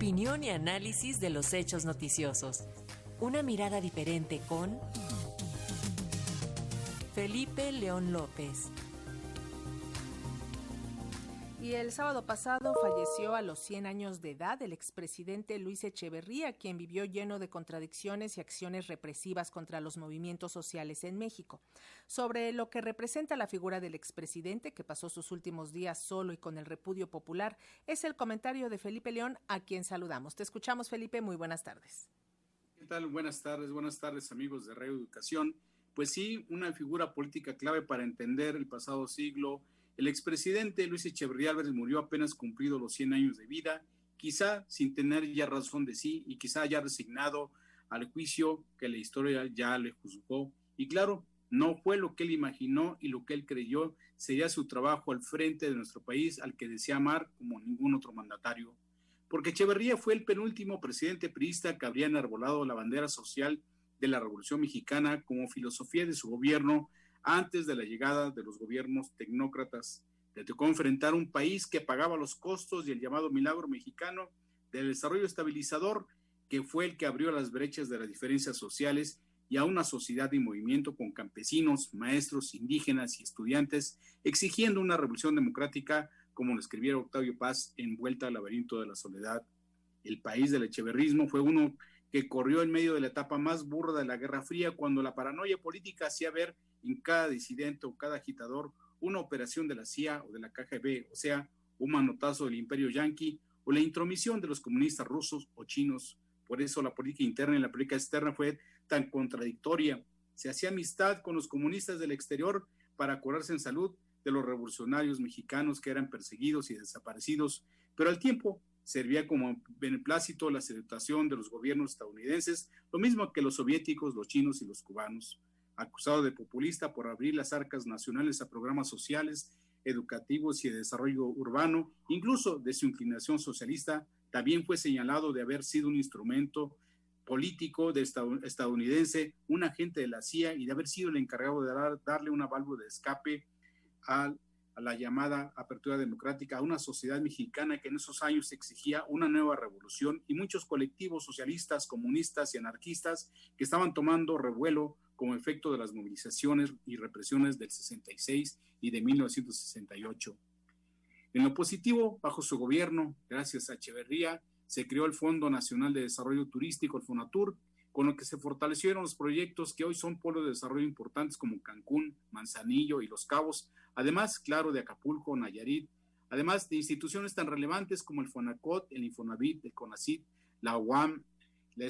Opinión y análisis de los hechos noticiosos. Una mirada diferente con Felipe León López. Y el sábado pasado falleció a los 100 años de edad el expresidente Luis Echeverría, quien vivió lleno de contradicciones y acciones represivas contra los movimientos sociales en México. Sobre lo que representa la figura del expresidente, que pasó sus últimos días solo y con el repudio popular, es el comentario de Felipe León, a quien saludamos. Te escuchamos, Felipe. Muy buenas tardes. ¿Qué tal? Buenas tardes, buenas tardes, amigos de Radio Educación. Pues sí, una figura política clave para entender el pasado siglo el expresidente Luis Echeverría Álvarez murió apenas cumplido los 100 años de vida, quizá sin tener ya razón de sí y quizá ya resignado al juicio que la historia ya le juzgó. Y claro, no fue lo que él imaginó y lo que él creyó sería su trabajo al frente de nuestro país al que desea amar como ningún otro mandatario. Porque Echeverría fue el penúltimo presidente priista que habría enarbolado la bandera social de la Revolución Mexicana como filosofía de su gobierno antes de la llegada de los gobiernos tecnócratas. Le tocó enfrentar un país que pagaba los costos y el llamado milagro mexicano del desarrollo estabilizador, que fue el que abrió las brechas de las diferencias sociales y a una sociedad en movimiento con campesinos, maestros, indígenas y estudiantes, exigiendo una revolución democrática, como lo escribiera Octavio Paz en Vuelta al laberinto de la soledad. El país del echeverrismo fue uno que corrió en medio de la etapa más burda de la Guerra Fría, cuando la paranoia política hacía ver en cada disidente o cada agitador una operación de la CIA o de la KGB, o sea, un manotazo del imperio yanqui o la intromisión de los comunistas rusos o chinos. Por eso la política interna y la política externa fue tan contradictoria. Se hacía amistad con los comunistas del exterior para curarse en salud de los revolucionarios mexicanos que eran perseguidos y desaparecidos, pero al tiempo servía como beneplácito la salutación de los gobiernos estadounidenses, lo mismo que los soviéticos, los chinos y los cubanos acusado de populista por abrir las arcas nacionales a programas sociales, educativos y de desarrollo urbano, incluso de su inclinación socialista, también fue señalado de haber sido un instrumento político de estadounidense, un agente de la CIA y de haber sido el encargado de darle una válvula de escape a, a, la llamada apertura democrática a una sociedad mexicana que en esos años exigía una nueva revolución y muchos colectivos socialistas, comunistas y anarquistas que estaban tomando revuelo como efecto de las movilizaciones y represiones del 66 y de 1968. En lo positivo, bajo su gobierno, gracias a Echeverría, se creó el Fondo Nacional de Desarrollo Turístico, el FONATUR, con lo que se fortalecieron los proyectos que hoy son polos de desarrollo importantes como Cancún, Manzanillo y Los Cabos, además, claro, de Acapulco, Nayarit, además de instituciones tan relevantes como el FONACOT, el Infonavit, el CONACIT, la UAM, que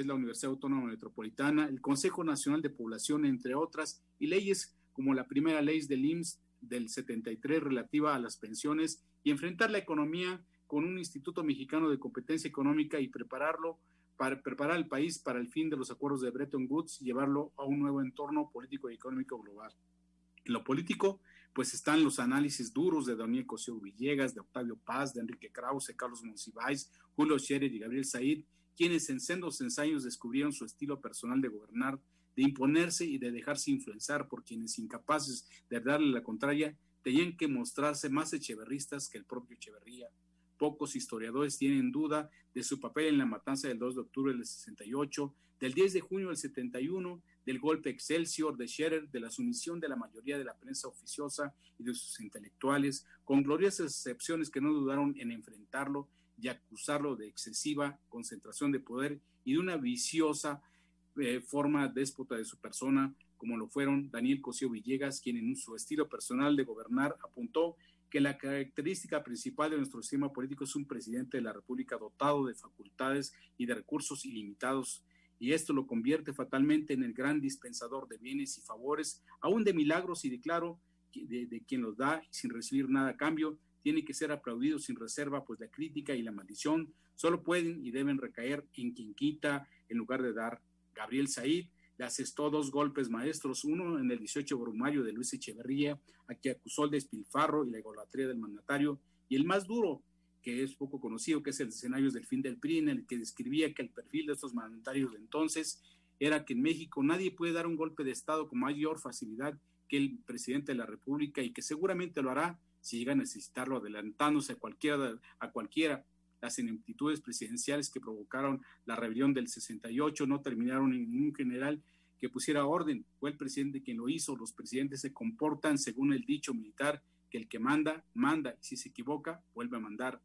es la Universidad Autónoma Metropolitana, el Consejo Nacional de Población, entre otras, y leyes como la primera ley del IMSS del 73 relativa a las pensiones y enfrentar la economía con un Instituto Mexicano de Competencia Económica y prepararlo para preparar al país para el fin de los acuerdos de Bretton Woods y llevarlo a un nuevo entorno político y económico global. En lo político, pues están los análisis duros de Daniel Cosío Villegas, de Octavio Paz, de Enrique Krause, Carlos Monsiváis, Julio Scherer y Gabriel Said, quienes en sendos ensayos descubrieron su estilo personal de gobernar, de imponerse y de dejarse influenciar por quienes incapaces de darle la contraria, tenían que mostrarse más echeverristas que el propio Echeverría. Pocos historiadores tienen duda de su papel en la matanza del 2 de octubre del 68, del 10 de junio del 71, del golpe Excelsior de Scherer, de la sumisión de la mayoría de la prensa oficiosa y de sus intelectuales, con gloriosas excepciones que no dudaron en enfrentarlo y acusarlo de excesiva concentración de poder y de una viciosa eh, forma déspota de su persona, como lo fueron Daniel Cosío Villegas, quien en su estilo personal de gobernar apuntó que la característica principal de nuestro sistema político es un presidente de la República dotado de facultades y de recursos ilimitados, y esto lo convierte fatalmente en el gran dispensador de bienes y favores, aún de milagros y de claro, de, de quien los da sin recibir nada a cambio, tiene que ser aplaudido sin reserva, pues la crítica y la maldición solo pueden y deben recaer en quien quita en lugar de dar. Gabriel Said asestó dos golpes maestros, uno en el 18 de brumario de Luis Echeverría, a quien acusó el despilfarro y la egolatría del mandatario, y el más duro, que es poco conocido, que es el escenario del fin del PRI, en el que describía que el perfil de estos mandatarios de entonces era que en México nadie puede dar un golpe de Estado con mayor facilidad que el presidente de la República y que seguramente lo hará si llega a necesitarlo, adelantándose a cualquiera. Las ineptitudes presidenciales que provocaron la rebelión del 68 no terminaron en ningún general que pusiera orden. Fue el presidente quien lo hizo. Los presidentes se comportan según el dicho militar que el que manda, manda, y si se equivoca, vuelve a mandar.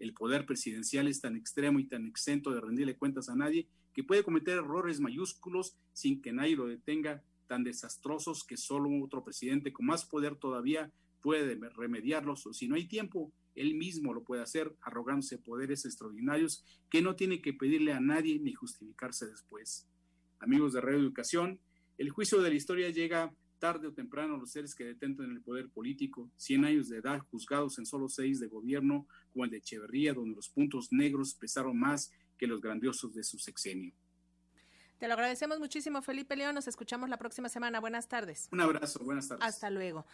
El poder presidencial es tan extremo y tan exento de rendirle cuentas a nadie que puede cometer errores mayúsculos sin que nadie lo detenga, tan desastrosos que solo otro presidente con más poder todavía puede remediarlos, si no hay tiempo, él mismo lo puede hacer, arrogándose poderes extraordinarios que no tiene que pedirle a nadie ni justificarse después. Amigos de Radio Educación, el juicio de la historia llega tarde o temprano a los seres que detentan el poder político, 100 años de edad juzgados en solo seis de gobierno, como el de Echeverría, donde los puntos negros pesaron más que los grandiosos de su sexenio. Te lo agradecemos muchísimo, Felipe León. Nos escuchamos la próxima semana. Buenas tardes. Un abrazo, buenas tardes. Hasta luego.